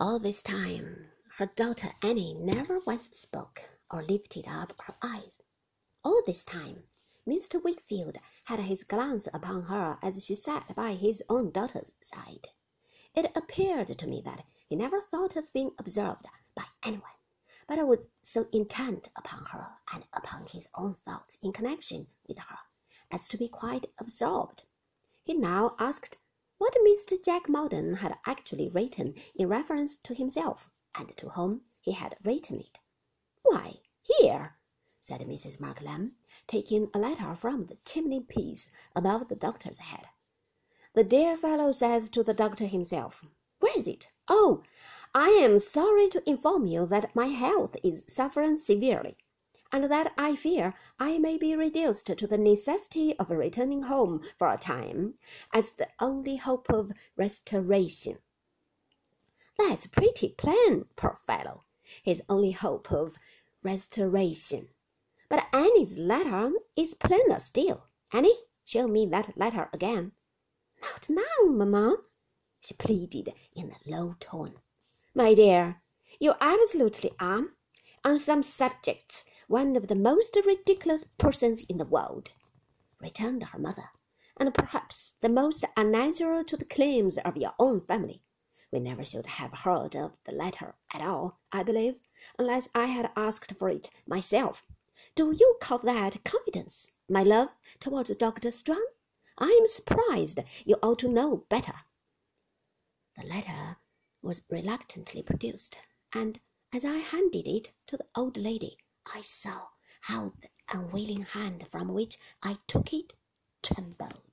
All this time, her daughter Annie never once spoke or lifted up her eyes. All this time, Mr. Wickfield had his glance upon her as she sat by his own daughter's side. It appeared to me that he never thought of being observed by anyone, but was so intent upon her and upon his own thoughts in connection with her as to be quite absorbed. He now asked what Mr. Jack Maldon had actually written in reference to himself, and to whom he had written it. Why, here, said Mrs. Markleham, taking a letter from the chimney piece above the doctor's head. The dear fellow says to the doctor himself, Where is it? Oh, I am sorry to inform you that my health is suffering severely, and that I fear I may be reduced to the necessity of returning home for a time, as the only hope of restoration. That's a pretty plain, poor fellow. His only hope of restoration. But Annie's letter is plainer still. Annie, show me that letter again. Not now, mamma, she pleaded in a low tone. My dear, you absolutely are, on some subjects, one of the most ridiculous persons in the world, returned her mother, and perhaps the most unnatural to the claims of your own family. We never should have heard of the letter at all, I believe, unless I had asked for it myself. Do you call that confidence, my love, towards Dr. Strong? I am surprised. You ought to know better. The letter was reluctantly produced, and as I handed it to the old lady, I saw how the unwilling hand from which I took it trembled.